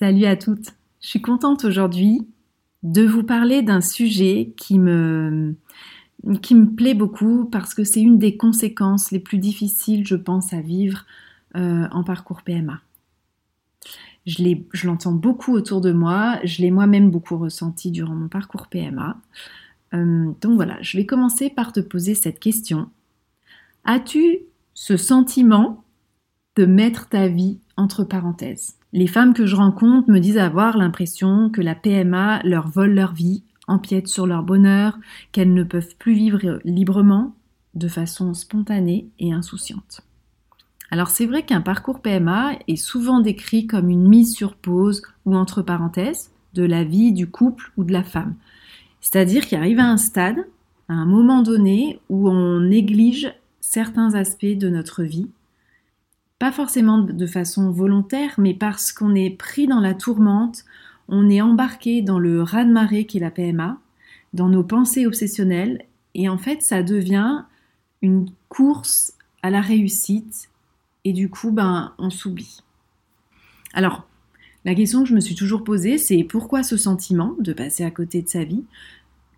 Salut à toutes. Je suis contente aujourd'hui de vous parler d'un sujet qui me, plaît beaucoup parce que c'est une des conséquences les plus difficiles, je pense, à vivre euh, en parcours PMA. Je l'entends beaucoup autour de moi, je l'ai moi-même beaucoup ressenti durant mon parcours PMA. Euh, donc voilà, je vais commencer par te poser cette question. As-tu ce sentiment de mettre ta vie entre parenthèses Les femmes que je rencontre me disent avoir l'impression que la PMA leur vole leur vie, empiète sur leur bonheur, qu'elles ne peuvent plus vivre librement, de façon spontanée et insouciante. Alors c'est vrai qu'un parcours PMA est souvent décrit comme une mise sur pause ou entre parenthèses de la vie du couple ou de la femme. C'est-à-dire qu'il arrive à un stade, à un moment donné, où on néglige certains aspects de notre vie, pas forcément de façon volontaire, mais parce qu'on est pris dans la tourmente, on est embarqué dans le raz-de-marée qui est la PMA, dans nos pensées obsessionnelles, et en fait ça devient une course à la réussite, et du coup ben on s'oublie. Alors, la question que je me suis toujours posée, c'est pourquoi ce sentiment de passer à côté de sa vie?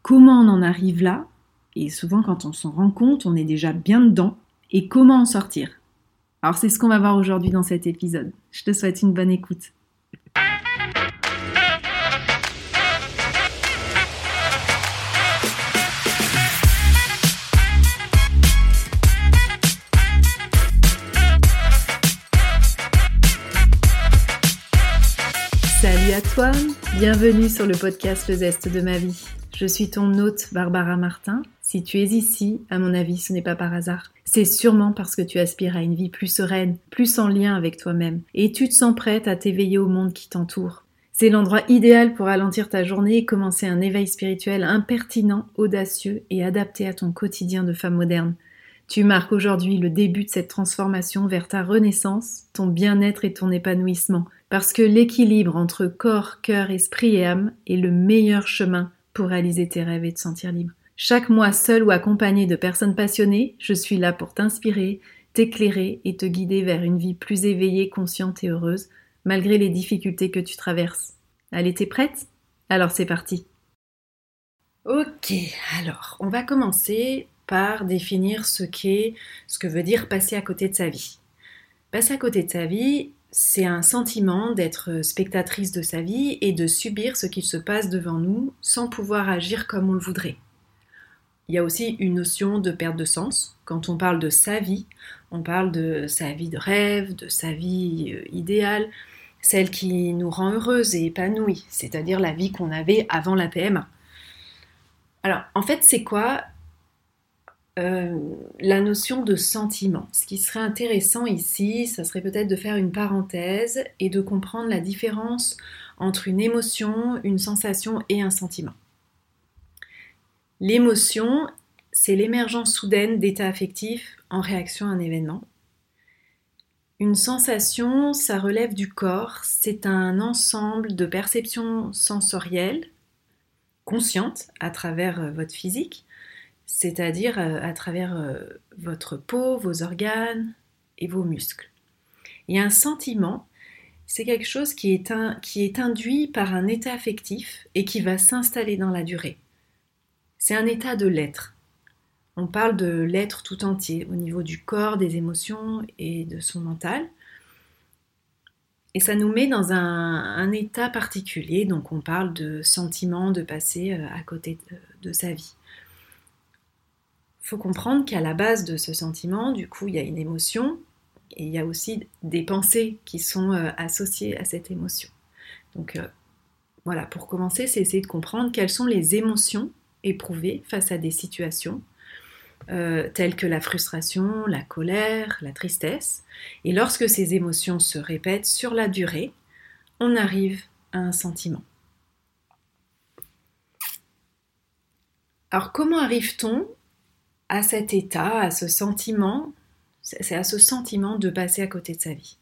Comment on en arrive là? Et souvent, quand on s'en rend compte, on est déjà bien dedans. Et comment en sortir? Alors, c'est ce qu'on va voir aujourd'hui dans cet épisode. Je te souhaite une bonne écoute. Salut à toi, bienvenue sur le podcast Le Zeste de ma vie. Je suis ton hôte Barbara Martin. Si tu es ici, à mon avis, ce n'est pas par hasard. C'est sûrement parce que tu aspires à une vie plus sereine, plus en lien avec toi-même, et tu te sens prête à t'éveiller au monde qui t'entoure. C'est l'endroit idéal pour ralentir ta journée et commencer un éveil spirituel impertinent, audacieux et adapté à ton quotidien de femme moderne. Tu marques aujourd'hui le début de cette transformation vers ta renaissance, ton bien-être et ton épanouissement, parce que l'équilibre entre corps, cœur, esprit et âme est le meilleur chemin pour réaliser tes rêves et te sentir libre. Chaque mois, seul ou accompagné de personnes passionnées, je suis là pour t'inspirer, t'éclairer et te guider vers une vie plus éveillée, consciente et heureuse, malgré les difficultés que tu traverses. Allez, t'es prête? Alors c'est parti. Ok, alors on va commencer par définir ce qu'est, ce que veut dire passer à côté de sa vie. Passer à côté de sa vie, c'est un sentiment d'être spectatrice de sa vie et de subir ce qu'il se passe devant nous sans pouvoir agir comme on le voudrait. Il y a aussi une notion de perte de sens. Quand on parle de sa vie, on parle de sa vie de rêve, de sa vie euh, idéale, celle qui nous rend heureuse et épanouie, c'est-à-dire la vie qu'on avait avant la PMA. Alors, en fait, c'est quoi euh, la notion de sentiment? Ce qui serait intéressant ici, ça serait peut-être de faire une parenthèse et de comprendre la différence entre une émotion, une sensation et un sentiment. L'émotion, c'est l'émergence soudaine d'états affectifs en réaction à un événement. Une sensation, ça relève du corps, c'est un ensemble de perceptions sensorielles, conscientes à travers euh, votre physique, c'est-à-dire euh, à travers euh, votre peau, vos organes et vos muscles. Et un sentiment, c'est quelque chose qui est, qui est induit par un état affectif et qui va s'installer dans la durée. C'est un état de l'être. On parle de l'être tout entier, au niveau du corps, des émotions et de son mental. Et ça nous met dans un, état particulier, donc on parle de sentiment de passer euh, à côté de sa vie faut comprendre qu'à la base de ce sentiment, du coup, il y a une émotion et il y a aussi des pensées qui sont euh, associées à cette émotion. Donc euh, voilà, pour commencer, c'est essayer de comprendre quelles sont les émotions éprouvées face à des situations euh, telles que la frustration, la colère, la tristesse. Et lorsque ces émotions se répètent sur la durée, on arrive à un sentiment. Alors comment arrive-t-on à cet état, à ce sentiment, c'est à ce sentiment de passer à côté de sa vie.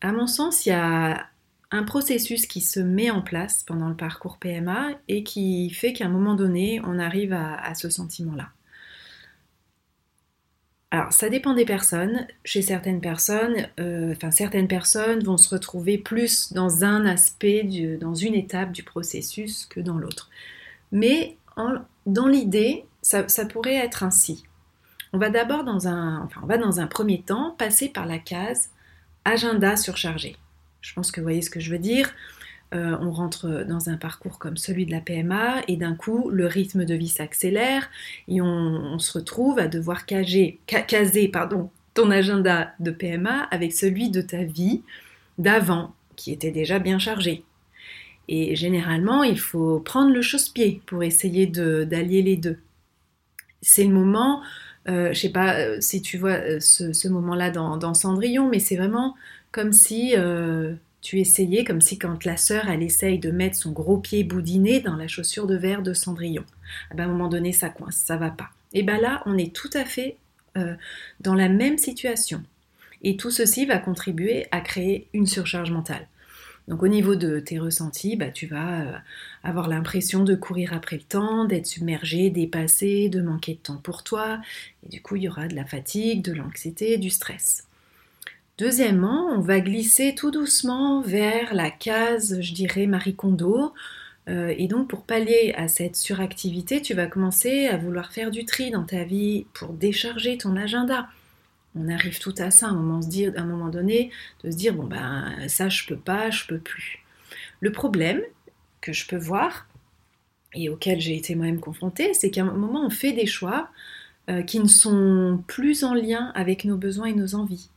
À mon sens, il y a un processus qui se met en place pendant le parcours PMA et qui fait qu'à un moment donné, on arrive à, ce sentiment-là. Alors, ça dépend des personnes. Chez certaines personnes, euh, enfin, certaines personnes vont se retrouver plus dans un aspect, dans une étape du processus que dans l'autre. Mais dans l'idée, ça, pourrait être ainsi. On va d'abord dans un, enfin, on va dans un premier temps passer par la case agenda surchargé. Je pense que vous voyez ce que je veux dire. Euh, on rentre dans un parcours comme celui de la PMA et d'un coup, le rythme de vie s'accélère et on, se retrouve à devoir caser, pardon, ton agenda de PMA avec celui de ta vie d'avant, qui était déjà bien chargé. Et généralement, il faut prendre le chausse-pied pour essayer d'allier les deux. C'est le moment, euh, je ne sais pas euh, si tu vois ce, moment-là dans, Cendrillon, mais c'est vraiment comme si tu essayais comme si quand la sœur, elle essaye de mettre son gros pied boudiné dans la chaussure de verre de Cendrillon. Ah ben, à un moment donné, ça coince, ça va pas. Et bien là, on est tout à fait euh, dans la même situation. Et tout ceci va contribuer à créer une surcharge mentale. Donc au niveau de tes ressentis, bah, tu vas euh, avoir l'impression de courir après le temps, d'être submergé, dépassé, de manquer de temps pour toi. Et du coup, il y aura de la fatigue, de l'anxiété, du stress. Deuxièmement, on va glisser tout doucement vers la case, je dirais, Marie Kondo. Euh, et donc, pour pallier à cette suractivité, tu vas commencer à vouloir faire du tri dans ta vie pour décharger ton agenda. On arrive tout à ça à un moment, à un moment donné, de se dire bon ben ça je peux pas, je peux plus. Le problème que je peux voir et auquel j'ai été moi-même confrontée, c'est qu'à un moment on fait des choix euh, qui ne sont plus en lien avec nos besoins et nos envies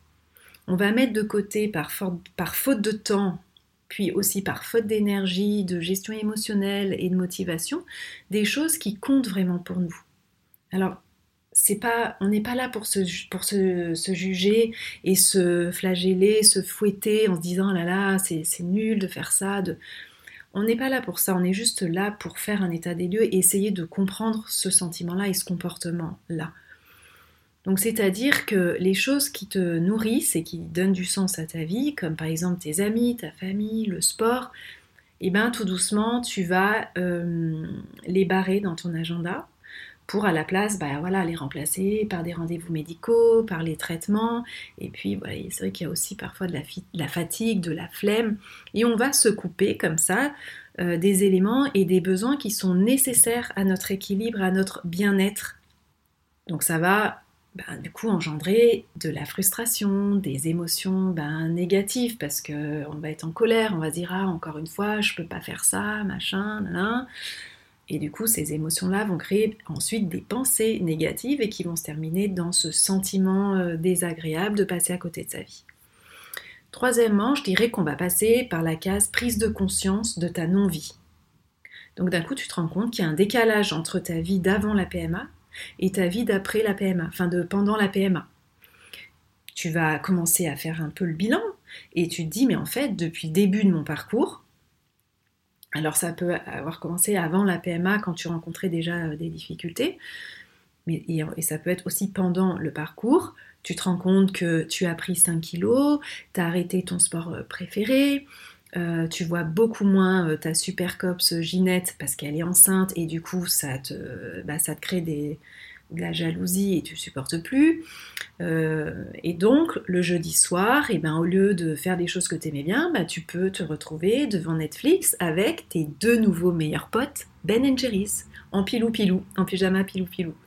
on va mettre de côté par, faute de temps, puis aussi par faute d'énergie, de gestion émotionnelle et de motivation, des choses qui comptent vraiment pour nous. Alors, c'est pas, on n'est pas là pour, se, juger et se flageller, se fouetter en se disant là là, c'est nul de faire ça. On n'est pas là pour ça, on est juste là pour faire un état des lieux et essayer de comprendre ce sentiment-là et ce comportement-là. Donc c'est-à-dire que les choses qui te nourrissent et qui donnent du sens à ta vie, comme par exemple tes amis, ta famille, le sport, et eh bien tout doucement tu vas euh, les barrer dans ton agenda pour à la place bah, voilà, les remplacer par des rendez-vous médicaux, par les traitements. Et puis c'est vrai qu'il y a aussi parfois de la, fatigue, de la flemme. Et on va se couper comme ça euh, des éléments et des besoins qui sont nécessaires à notre équilibre, à notre bien-être. Donc ça va ben, du coup engendrer de la frustration, des émotions ben, négatives parce qu'on va être en colère, on va dire ah encore une fois je peux pas faire ça, machin, nan, Et du coup ces émotions-là vont créer ensuite des pensées négatives et qui vont se terminer dans ce sentiment euh, désagréable de passer à côté de sa vie. Troisièmement, je dirais qu'on va passer par la case prise de conscience de ta non-vie. Donc d'un coup tu te rends compte qu'il y a un décalage entre ta vie d'avant la PMA et ta vie d'après la PMA, enfin de pendant la PMA. Tu vas commencer à faire un peu le bilan et tu te dis mais en fait depuis le début de mon parcours, alors ça peut avoir commencé avant la PMA quand tu rencontrais déjà euh, des difficultés, mais, et, ça peut être aussi pendant le parcours. Tu te rends compte que tu as pris 5 kilos, tu as arrêté ton sport euh, préféré, euh, tu vois beaucoup moins euh, ta super copse Ginette parce qu'elle est enceinte et du coup ça te, bah, ça te crée des, de la jalousie et tu supportes plus. Euh, et donc le jeudi soir, et ben, au lieu de faire des choses que tu aimais bien, bah, tu peux te retrouver devant Netflix avec tes deux nouveaux meilleurs potes, Ben Jerry's, en pilou pilou, en pyjama pilou pilou.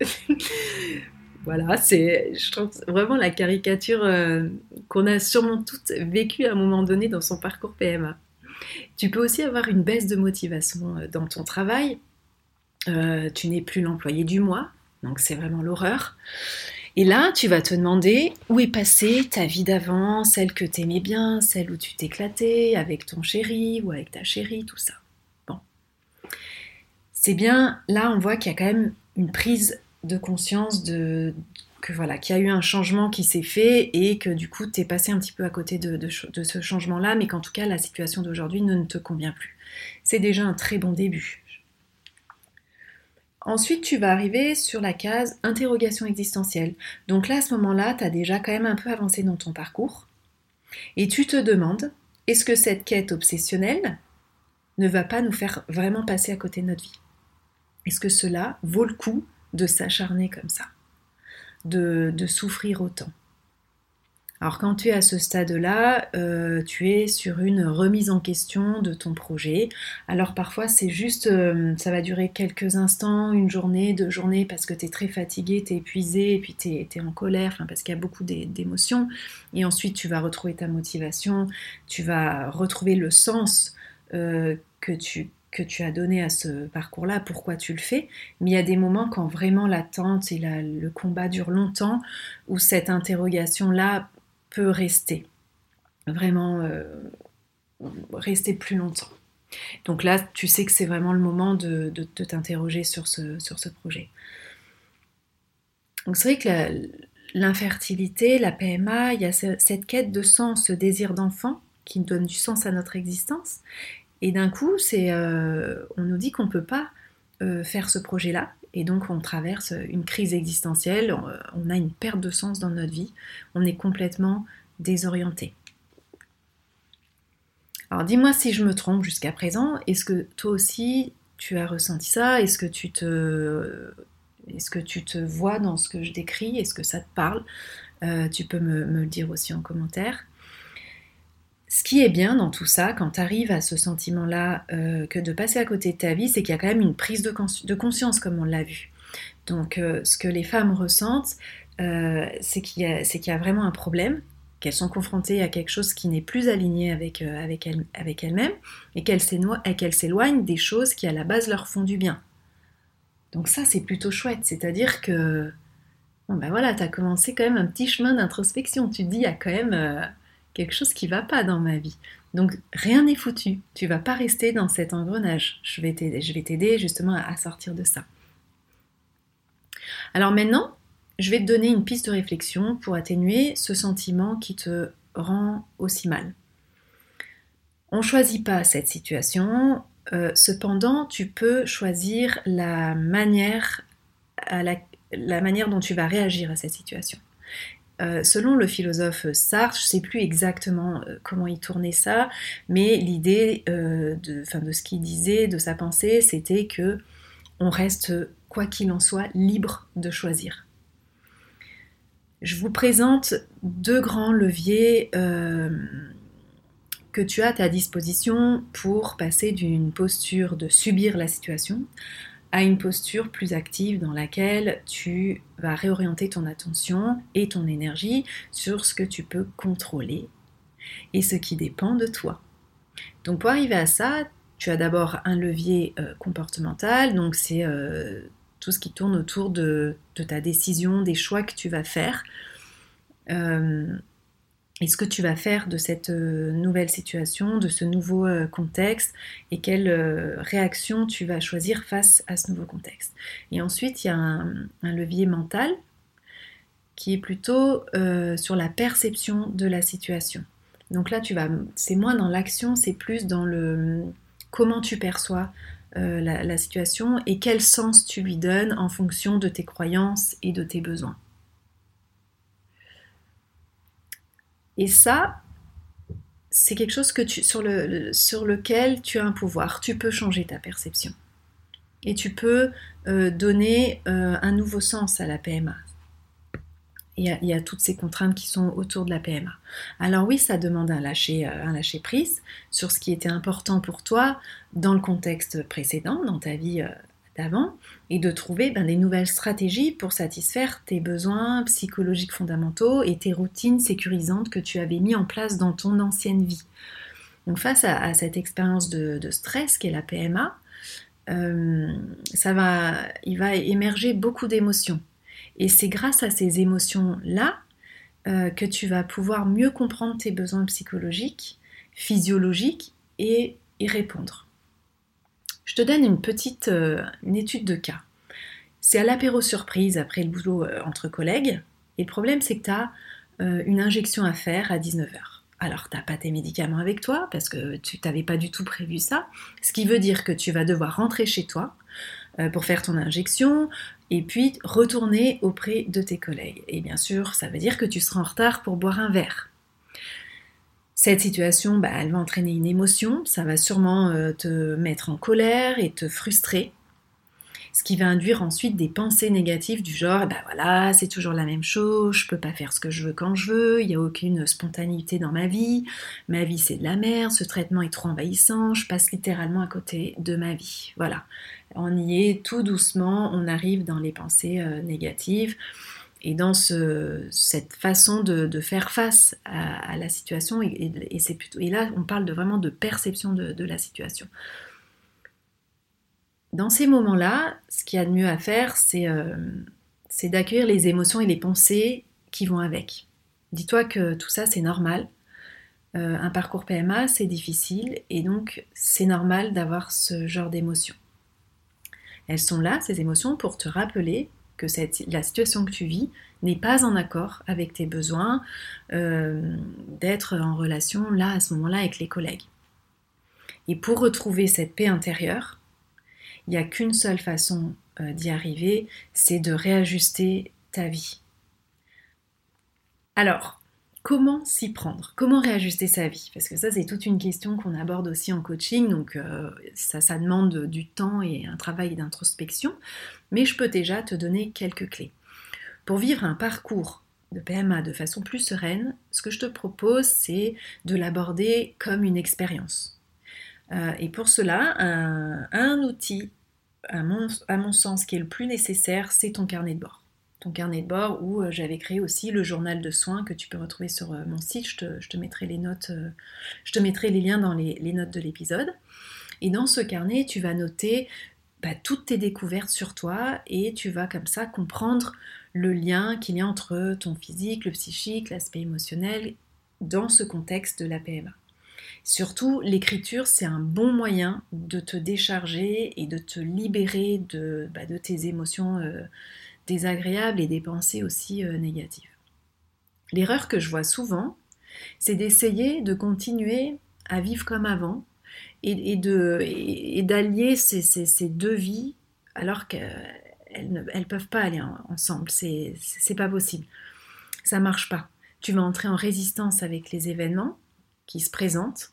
Voilà, c'est, je trouve vraiment la caricature euh, qu'on a sûrement toutes vécue à un moment donné dans son parcours PMA. Tu peux aussi avoir une baisse de motivation euh, dans ton travail. Euh, tu n'es plus l'employé du mois, donc c'est vraiment l'horreur. Et là, tu vas te demander où est passée ta vie d'avant, celle que tu aimais bien, celle où tu t'éclatais avec ton chéri ou avec ta chérie, tout ça. Bon. C'est bien, là, on voit qu'il y a quand même une prise de conscience de voilà qu'il y a eu un changement qui s'est fait et que du coup tu es passé un petit peu à côté de, ce changement-là, mais qu'en tout cas la situation d'aujourd'hui ne, te convient plus. C'est déjà un très bon début. Ensuite, tu vas arriver sur la case interrogation existentielle. Donc là, à ce moment-là, tu as déjà quand même un peu avancé dans ton parcours. Et tu te demandes, est-ce que cette quête obsessionnelle ne va pas nous faire vraiment passer à côté de notre vie? Est-ce que cela vaut le coup de s'acharner comme ça? De, souffrir autant. Alors quand tu es à ce stade-là, euh, tu es sur une remise en question de ton projet. Alors parfois c'est juste, euh, ça va durer quelques instants, une journée, deux journées, parce que tu es très fatigué, tu es épuisé, puis tu es, en colère, parce qu'il y a beaucoup d'émotions. Et ensuite tu vas retrouver ta motivation, tu vas retrouver le sens euh, que tu que tu as donné à ce parcours-là, pourquoi tu le fais, mais il y a des moments quand vraiment l'attente et le combat durent longtemps, où cette interrogation-là peut rester, vraiment euh, rester plus longtemps. Donc là, tu sais que c'est vraiment le moment de, t'interroger sur ce, sur ce projet. Donc c'est vrai que l'infertilité, la, PMA, il y a cette quête de sens, ce désir d'enfant qui donne du sens à notre existence. Et d'un coup, c'est, euh, on nous dit qu'on ne peut pas euh, faire ce projet-là. Et donc on traverse une crise existentielle, on a une perte de sens dans notre vie, on est complètement désorienté. Alors dis-moi si je me trompe jusqu'à présent, est-ce que toi aussi tu as ressenti ça? Est-ce que tu te est-ce que tu te vois dans ce que je décris? Est-ce que ça te parle? Euh, Tu peux me, le dire aussi en commentaire. Ce qui est bien dans tout ça, quand tu arrives à ce sentiment-là, euh, que de passer à côté de ta vie, c'est qu'il y a quand même une prise de, conscience, comme on l'a vu. Donc, euh, ce que les femmes ressentent, c'est qu'il y, a vraiment un problème, qu'elles sont confrontées à quelque chose qui n'est plus aligné avec, avec, elles, avec elles-mêmes, et qu'elles s'éloignent des choses qui à la base leur font du bien. Donc ça, c'est plutôt chouette, c'est-à-dire que, bon ben voilà, tu as commencé quand même un petit chemin d'introspection, tu te dis, il y a quand même quelque chose qui va pas dans ma vie. Donc rien n'est foutu. Tu vas pas rester dans cet engrenage. Je vais t'aider, justement à, sortir de ça. Alors maintenant, je vais te donner une piste de réflexion pour atténuer ce sentiment qui te rend aussi mal. On ne choisit pas cette situation, euh, cependant tu peux choisir la manière, la manière dont tu vas réagir à cette situation. Euh, selon le philosophe Sartre, je ne sais plus exactement euh, comment il tournait ça, mais l'idée euh, de, ce qu'il disait, de sa pensée, c'était que on reste, quoi qu'il en soit, libre de choisir. Je vous présente deux grands leviers que tu as à ta disposition pour passer d'une posture de subir la situation à une posture plus active dans laquelle tu vas réorienter ton attention et ton énergie sur ce que tu peux contrôler et ce qui dépend de toi. Donc pour arriver à ça, tu as d'abord un levier euh, comportemental, donc c'est euh, tout ce qui tourne autour de, ta décision, des choix que tu vas faire. Euh, et ce que tu vas faire de cette euh, nouvelle situation, de ce nouveau euh, contexte, et quelle euh, réaction tu vas choisir face à ce nouveau contexte. Et ensuite, il y a un, levier mental qui est plutôt sur la perception de la situation. Donc là, tu vas, c'est moins dans l'action, c'est plus dans le comment tu perçois la situation et quel sens tu lui donnes en fonction de tes croyances et de tes besoins. Et ça, c'est quelque chose que sur, le, sur, lequel tu as un pouvoir. Tu peux changer ta perception. Et tu peux euh, donner euh, un nouveau sens à la PMA. Il y, a, il y, a, toutes ces contraintes qui sont autour de la PMA. Alors oui, ça demande un lâcher, euh, un lâcher prise sur ce qui était important pour toi dans le contexte précédent, dans ta vie et de trouver ben, les nouvelles stratégies pour satisfaire tes besoins psychologiques fondamentaux et tes routines sécurisantes que tu avais mis en place dans ton ancienne vie. Donc face à, cette expérience de, stress qu'est la PMA, euh, ça va, il va émerger beaucoup d'émotions. Et c'est grâce à ces émotions-là euh, que tu vas pouvoir mieux comprendre tes besoins psychologiques, physiologiques et y répondre. Je te donne une petite euh, étude de cas. C'est à l'apéro surprise après le boulot euh, entre collègues. Et le problème, c'est que tu as euh, une injection à faire à 19h. Alors, tu n'as pas tes médicaments avec toi parce que tu n'avais pas du tout prévu ça. Ce qui veut dire que tu vas devoir rentrer chez toi pour faire ton injection et puis retourner auprès de tes collègues. Et bien sûr, ça veut dire que tu seras en retard pour boire un verre. Cette situation, bah, elle va entraîner une émotion, ça va sûrement euh, te mettre en colère et te frustrer. Ce qui va induire ensuite des pensées négatives du genre, ben voilà, c'est toujours la même chose, je peux pas faire ce que je veux quand je veux, il n'y a aucune spontanéité dans ma vie, ma vie c'est de la merde, ce traitement est trop envahissant, je passe littéralement à côté de ma vie. Voilà, on y est tout doucement, on arrive dans les pensées euh, négatives et dans cette façon de, faire face à, la situation, et, c'est plutôt, et là on parle de, vraiment de perception de, la situation. Dans ces moments-là, ce qu'il y a de mieux à faire, euh, c'est d'accueillir les émotions et les pensées qui vont avec. Dis-toi que tout ça, c'est normal. Euh, un parcours PMA, c'est difficile, et donc c'est normal d'avoir ce genre d'émotions. Elles sont là, ces émotions, pour te rappeler que la situation que tu vis n'est pas en accord avec tes besoins, euh, d'être en relation là, à ce moment-là, avec les collègues. Et pour retrouver cette paix intérieure, il n'y a qu'une seule façon euh, d'y arriver, c'est de réajuster ta vie. Alors, comment s'y prendre Comment réajuster sa vie? Parce que ça, c'est toute une question qu'on aborde aussi en coaching, donc euh, ça, demande du temps et un travail d'introspection, mais je peux déjà te donner quelques clés. Pour vivre un parcours de PMA de façon plus sereine, ce que je te propose, c'est de l'aborder comme une expérience. Euh, et pour cela, un, outil, à mon sens, qui est le plus nécessaire, c'est ton carnet de bord ton carnet de bord où euh, j'avais créé aussi le journal de soins que tu peux retrouver sur euh, mon site. Je te, mettrai les notes, euh, je te mettrai les liens dans les, notes de l'épisode. Et dans ce carnet, tu vas noter bah, toutes tes découvertes sur toi et tu vas comme ça comprendre le lien qu'il y a entre ton physique, le psychique, l'aspect émotionnel dans ce contexte de la PMA. Surtout, l'écriture, c'est un bon moyen de te décharger et de te libérer de, bah, tes émotions désagréables et des pensées aussi euh, négatives. L'erreur que je vois souvent, c'est d'essayer de continuer à vivre comme avant et, d'allier ces, deux vies alors qu'elles ne peuvent pas aller ensemble. C'est, c'est pas possible. Ça marche pas. Tu vas entrer en résistance avec les événements qui se présentent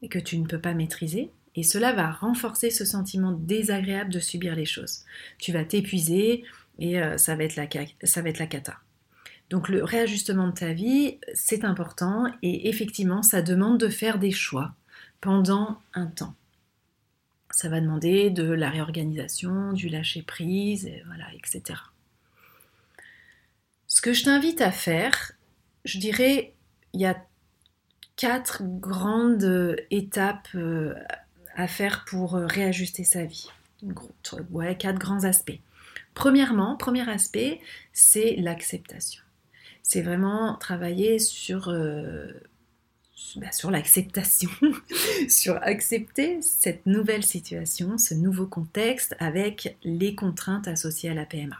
et que tu ne peux pas maîtriser et cela va renforcer ce sentiment désagréable de subir les choses. Tu vas t'épuiser et euh, ça, va être la, cata. Donc le réajustement de ta vie, c'est important et effectivement, ça demande de faire des choix pendant un temps. Ça va demander de la réorganisation, du lâcher prise, voilà, etc. Ce que je t'invite à faire, je dirais, il y a quatre grandes étapes euh, à faire pour euh, réajuster sa vie Ouais, quatre grands aspects. Premièrement, premier aspect, c'est l'acceptation. C'est vraiment travailler sur, euh, bah, sur l'acceptation, sur accepter cette nouvelle situation, ce nouveau contexte avec les contraintes associées à la PMA.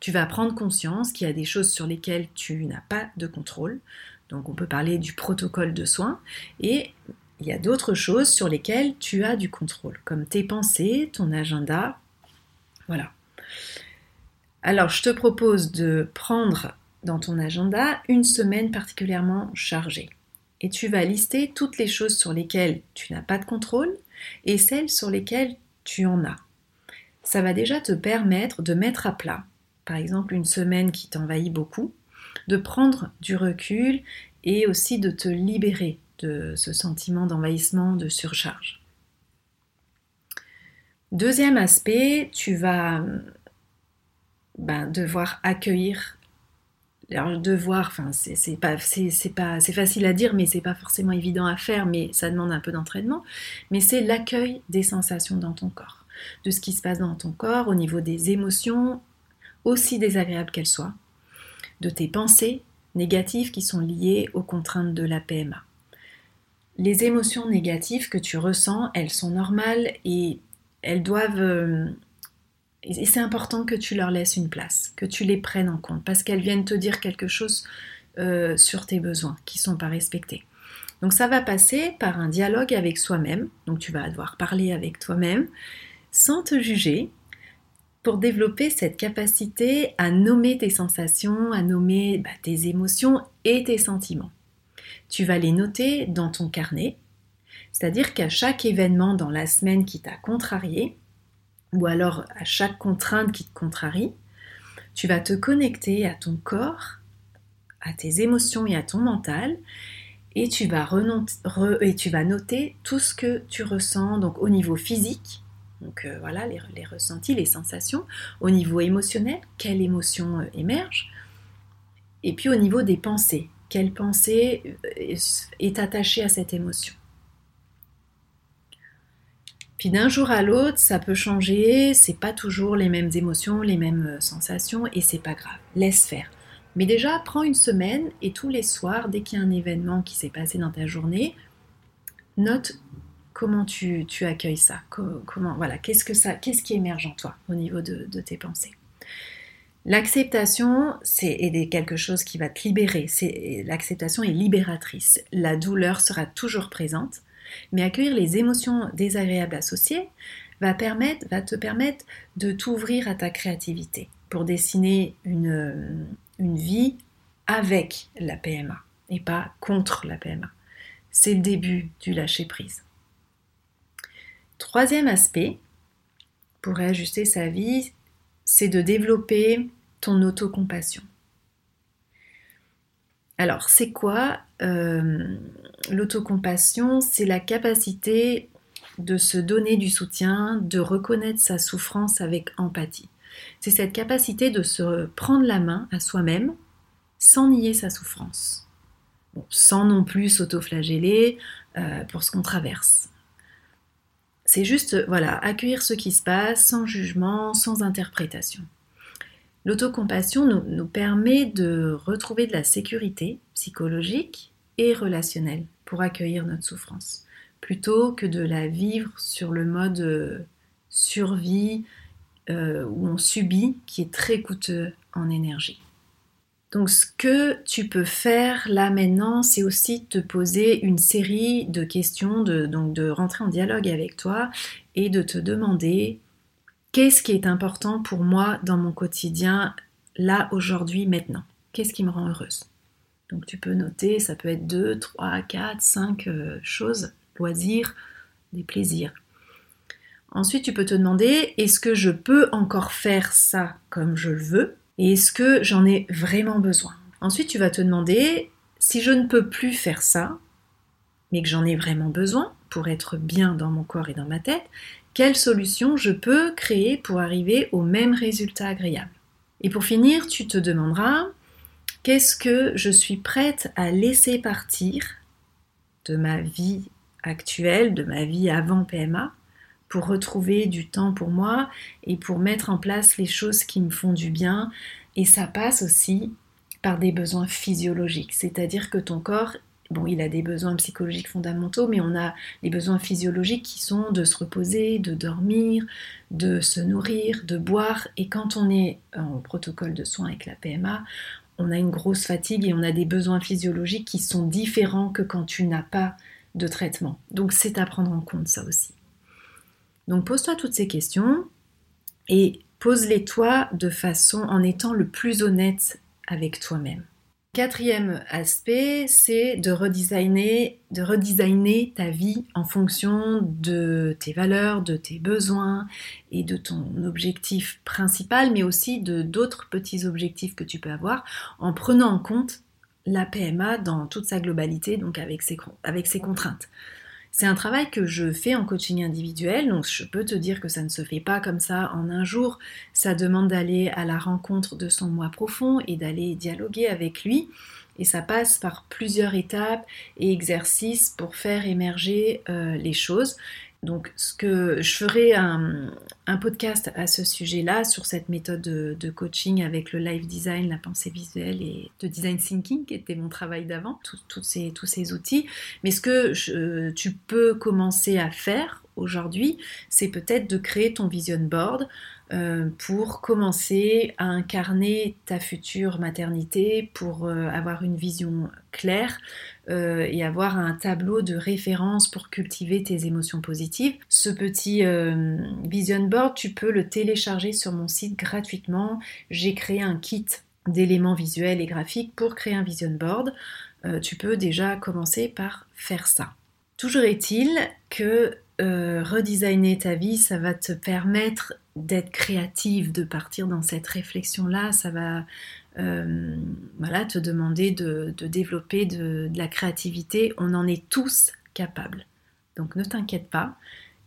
Tu vas prendre conscience qu'il y a des choses sur lesquelles tu n'as pas de contrôle. Donc on peut parler du protocole de soins et il y a d'autres choses sur lesquelles tu as du contrôle, comme tes pensées, ton agenda. Voilà. Alors, je te propose de prendre dans ton agenda une semaine particulièrement chargée. Et tu vas lister toutes les choses sur lesquelles tu n'as pas de contrôle et celles sur lesquelles tu en as. Ça va déjà te permettre de mettre à plat, par exemple une semaine qui t'envahit beaucoup, de prendre du recul et aussi de te libérer ce sentiment d'envahissement, de surcharge. Deuxième aspect, tu vas ben, devoir accueillir. Devoir, enfin, c'est pas, c'est facile à dire, mais c'est pas forcément évident à faire, mais ça demande un peu d'entraînement. Mais c'est l'accueil des sensations dans ton corps, de ce qui se passe dans ton corps au niveau des émotions, aussi désagréables qu'elles soient, de tes pensées négatives qui sont liées aux contraintes de la PMA les émotions négatives que tu ressens, elles sont normales et elles doivent... Euh, et c'est important que tu leur laisses une place, que tu les prennes en compte, parce qu'elles viennent te dire quelque chose euh, sur tes besoins qui ne sont pas respectés. Donc ça va passer par un dialogue avec soi-même, donc tu vas devoir parler avec toi-même sans te juger, pour développer cette capacité à nommer tes sensations, à nommer bah, tes émotions et tes sentiments tu vas les noter dans ton carnet. C'est-à-dire qu'à chaque événement dans la semaine qui t'a contrarié, ou alors à chaque contrainte qui te contrarie, tu vas te connecter à ton corps, à tes émotions et à ton mental, et tu vas, noter tout ce que tu ressens donc au niveau physique, donc euh, voilà les, les, ressentis, les sensations, au niveau émotionnel, quelle émotion euh, émerge, et puis au niveau des pensées, quelle pensée euh, est attachée à cette émotion. Puis d'un jour à l'autre, ça peut changer, c'est pas toujours les mêmes émotions, les mêmes sensations, et c'est pas grave, laisse faire. Mais déjà, prends une semaine et tous les soirs, dès qu'il y a un événement qui s'est passé dans ta journée, note comment tu, accueilles ça. Comment, voilà, qu'est-ce que ça, qu'est-ce qui émerge en toi au niveau de, tes pensées. L'acceptation, c'est quelque chose qui va te libérer. l'acceptation est libératrice. La douleur sera toujours présente, mais accueillir les émotions désagréables associées va, te permettre de t'ouvrir à ta créativité pour dessiner une, une vie avec la PMA et pas contre la PMA. C'est le début du lâcher-prise. Troisième aspect, pour réajuster sa vie, c'est de développer ton autocompassion. Alors, c'est quoi euh, l'autocompassion? C'est la capacité de se donner du soutien, de reconnaître sa souffrance avec empathie. C'est cette capacité de se prendre la main à soi-même sans nier sa souffrance. sans non plus s'autoflageller euh, pour ce qu'on traverse. C'est juste, voilà, accueillir ce qui se passe sans jugement, sans interprétation. L'autocompassion nous, nous permet de retrouver de la sécurité psychologique et relationnelle pour accueillir notre souffrance, plutôt que de la vivre sur le mode euh, survie, euh, où on subit qui est très coûteux en énergie. Donc ce que tu peux faire là maintenant, c'est aussi te poser une série de questions, donc de rentrer en dialogue avec toi et de te demander qu'est-ce qui est important pour moi dans mon quotidien, là, aujourd'hui, maintenant. Qu'est-ce qui me rend heureuse? Donc tu peux noter, ça peut être 2, 3, 4, 5 choses, loisirs, des plaisirs. Ensuite, tu peux te demander, est-ce que je peux encore faire ça comme je le veux? Et est-ce que j'en ai vraiment besoin? Ensuite, tu vas te demander, si je ne peux plus faire ça, mais que j'en ai vraiment besoin pour être bien dans mon corps et dans ma tête, quelle solution je peux créer pour arriver au même résultat agréable? Et pour finir, tu te demanderas, qu'est-ce que je suis prête à laisser partir de ma vie actuelle, de ma vie avant PMA, pour retrouver du temps pour moi et pour mettre en place les choses qui me font du bien. Et ça passe aussi par des besoins physiologiques, c'est-à-dire que ton corps, bon, il a des besoins psychologiques fondamentaux, mais on a les besoins physiologiques qui sont de se reposer, de dormir, de se nourrir, de boire. Et quand on est en protocole de soins avec la PMA, on a une grosse fatigue et on a des besoins physiologiques qui sont différents que quand tu n'as pas de traitement. Donc c'est à prendre en compte ça aussi. Donc pose-toi toutes ces questions et pose-les toi de façon en étant le plus honnête avec toi-même. Quatrième aspect, c'est de redesigner, de redesigner ta vie en fonction de tes valeurs, de tes besoins et de ton objectif principal, mais aussi de d'autres petits objectifs que tu peux avoir en prenant en compte la PMA dans toute sa globalité, donc avec ses contraintes. C'est un travail que je fais en coaching individuel, donc je peux te dire que ça ne se fait pas comme ça en un jour. Ça demande d'aller à la rencontre de son moi profond et d'aller dialoguer avec lui. Et ça passe par plusieurs étapes et exercices pour faire émerger euh, les choses. Donc, ce que je ferai un, podcast à ce sujet-là, sur cette méthode de, coaching avec le live design, la pensée visuelle et le design thinking, qui était mon travail d'avant, tous ces outils. Mais ce que tu peux commencer à faire aujourd'hui, c'est peut-être de créer ton vision board euh, pour commencer à incarner ta future maternité, pour euh, avoir une vision claire euh, et avoir un tableau de référence pour cultiver tes émotions positives. Ce petit vision board, tu peux le télécharger sur mon site gratuitement. J'ai créé un kit d'éléments visuels et graphiques pour créer un vision board. tu peux déjà commencer par faire ça. Toujours est-il que euh, redesigner ta vie, ça va te permettre d'être créative, de partir dans cette réflexion-là. Ça va euh, voilà, te demander de, développer de, la créativité. On en est tous capables. Donc ne t'inquiète pas.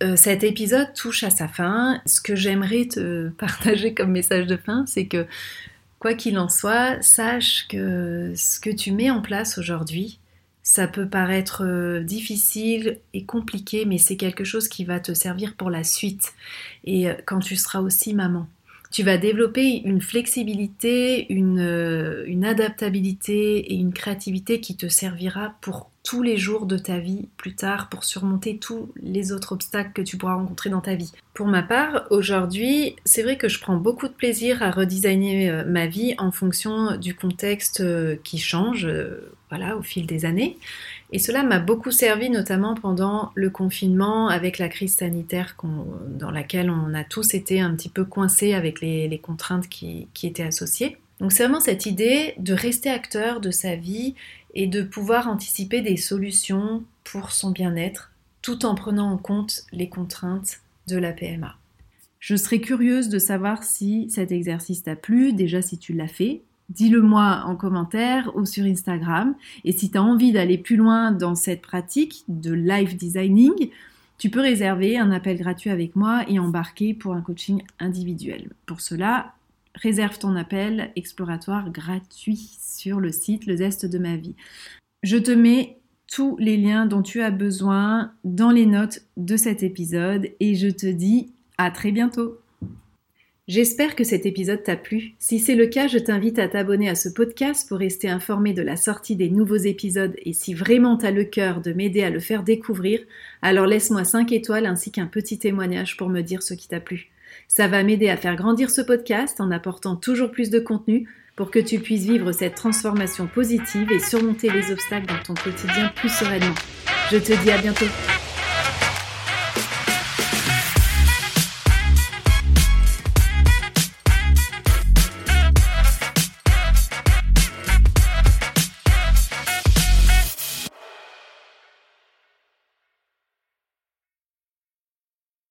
Euh, cet épisode touche à sa fin. Ce que j'aimerais te partager comme message de fin, c'est que quoi qu'il en soit, sache que ce que tu mets en place aujourd'hui, ça peut paraître euh, difficile et compliqué, mais c'est quelque chose qui va te servir pour la suite. Et euh, quand tu seras aussi maman, tu vas développer une flexibilité, une, euh, une adaptabilité et une créativité qui te servira pour tous les jours de ta vie plus tard pour surmonter tous les autres obstacles que tu pourras rencontrer dans ta vie. Pour ma part, aujourd'hui, c'est vrai que je prends beaucoup de plaisir à redesigner ma vie en fonction du contexte qui change voilà, au fil des années. Et cela m'a beaucoup servi notamment pendant le confinement avec la crise sanitaire dans laquelle on a tous été un petit peu coincés avec les, contraintes qui, qui étaient associées. Donc c'est vraiment cette idée de rester acteur de sa vie et de pouvoir anticiper des solutions pour son bien-être tout en prenant en compte les contraintes de la PMA. Je serais curieuse de savoir si cet exercice t'a plu, déjà si tu l'as fait. Dis-le moi en commentaire ou sur Instagram. Et si tu as envie d'aller plus loin dans cette pratique de live designing, tu peux réserver un appel gratuit avec moi et embarquer pour un coaching individuel. Pour cela, réserve ton appel exploratoire gratuit sur le site Le Zeste de ma vie. Je te mets tous les liens dont tu as besoin dans les notes de cet épisode et je te dis à très bientôt. J'espère que cet épisode t'a plu. Si c'est le cas, je t'invite à t'abonner à ce podcast pour rester informé de la sortie des nouveaux épisodes et si vraiment t'as le cœur de m'aider à le faire découvrir, alors laisse-moi 5 étoiles ainsi qu'un petit témoignage pour me dire ce qui t'a plu. Ça va m'aider à faire grandir ce podcast en apportant toujours plus de contenu pour que tu puisses vivre cette transformation positive et surmonter les obstacles dans ton quotidien plus sereinement. Je te dis à bientôt.